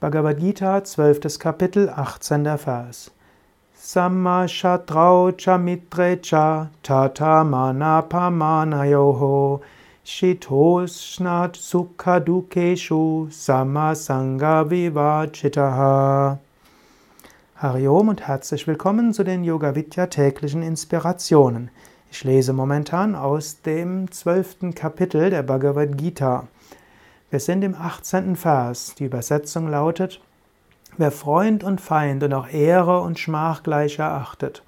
Bhagavad Gita, 12. Kapitel, 18. Vers. Sammashatrau cha mitre cha tata manapamanayoho shitoshnat sukha dukeshu samasanga vivachitaha. Hariom und herzlich willkommen zu den Yoga Vidya täglichen Inspirationen. Ich lese momentan aus dem 12. Kapitel der Bhagavad Gita. Wir sind im 18. Vers. Die Übersetzung lautet, Wer Freund und Feind und auch Ehre und Schmach gleich erachtet,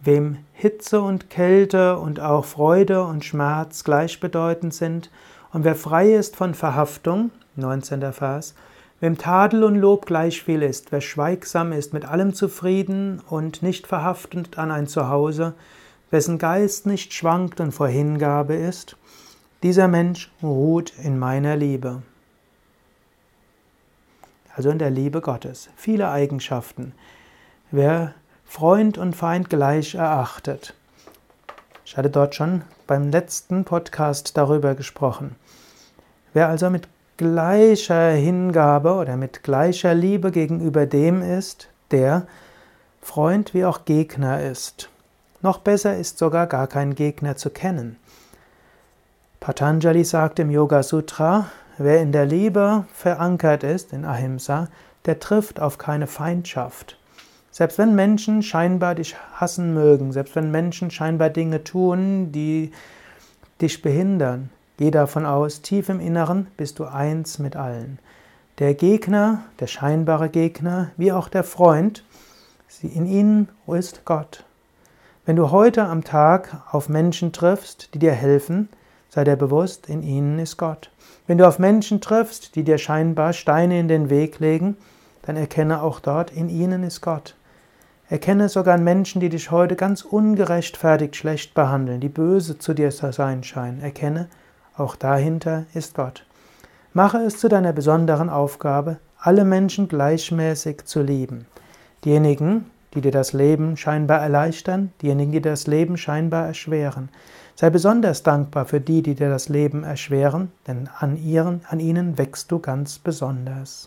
wem Hitze und Kälte und auch Freude und Schmerz gleichbedeutend sind, und wer frei ist von Verhaftung, 19. Vers, wem Tadel und Lob gleich viel ist, wer schweigsam ist, mit allem zufrieden und nicht verhaftend an ein Zuhause, wessen Geist nicht schwankt und vor Hingabe ist, dieser Mensch ruht in meiner Liebe. Also in der Liebe Gottes. Viele Eigenschaften. Wer Freund und Feind gleich erachtet. Ich hatte dort schon beim letzten Podcast darüber gesprochen. Wer also mit gleicher Hingabe oder mit gleicher Liebe gegenüber dem ist, der Freund wie auch Gegner ist. Noch besser ist sogar gar keinen Gegner zu kennen. Patanjali sagt im Yoga Sutra, wer in der Liebe verankert ist, in Ahimsa, der trifft auf keine Feindschaft. Selbst wenn Menschen scheinbar dich hassen mögen, selbst wenn Menschen scheinbar Dinge tun, die dich behindern, geh davon aus, tief im Inneren bist du eins mit allen. Der Gegner, der scheinbare Gegner, wie auch der Freund, in ihnen ist Gott. Wenn du heute am Tag auf Menschen triffst, die dir helfen, Sei dir bewusst, in ihnen ist Gott. Wenn du auf Menschen triffst, die dir scheinbar Steine in den Weg legen, dann erkenne auch dort, in ihnen ist Gott. Erkenne sogar Menschen, die dich heute ganz ungerechtfertigt schlecht behandeln, die böse zu dir zu sein scheinen. Erkenne, auch dahinter ist Gott. Mache es zu deiner besonderen Aufgabe, alle Menschen gleichmäßig zu lieben. Diejenigen, die dir das Leben scheinbar erleichtern, diejenigen, die dir das Leben scheinbar erschweren. Sei besonders dankbar für die, die dir das Leben erschweren, denn an, ihren, an ihnen wächst du ganz besonders.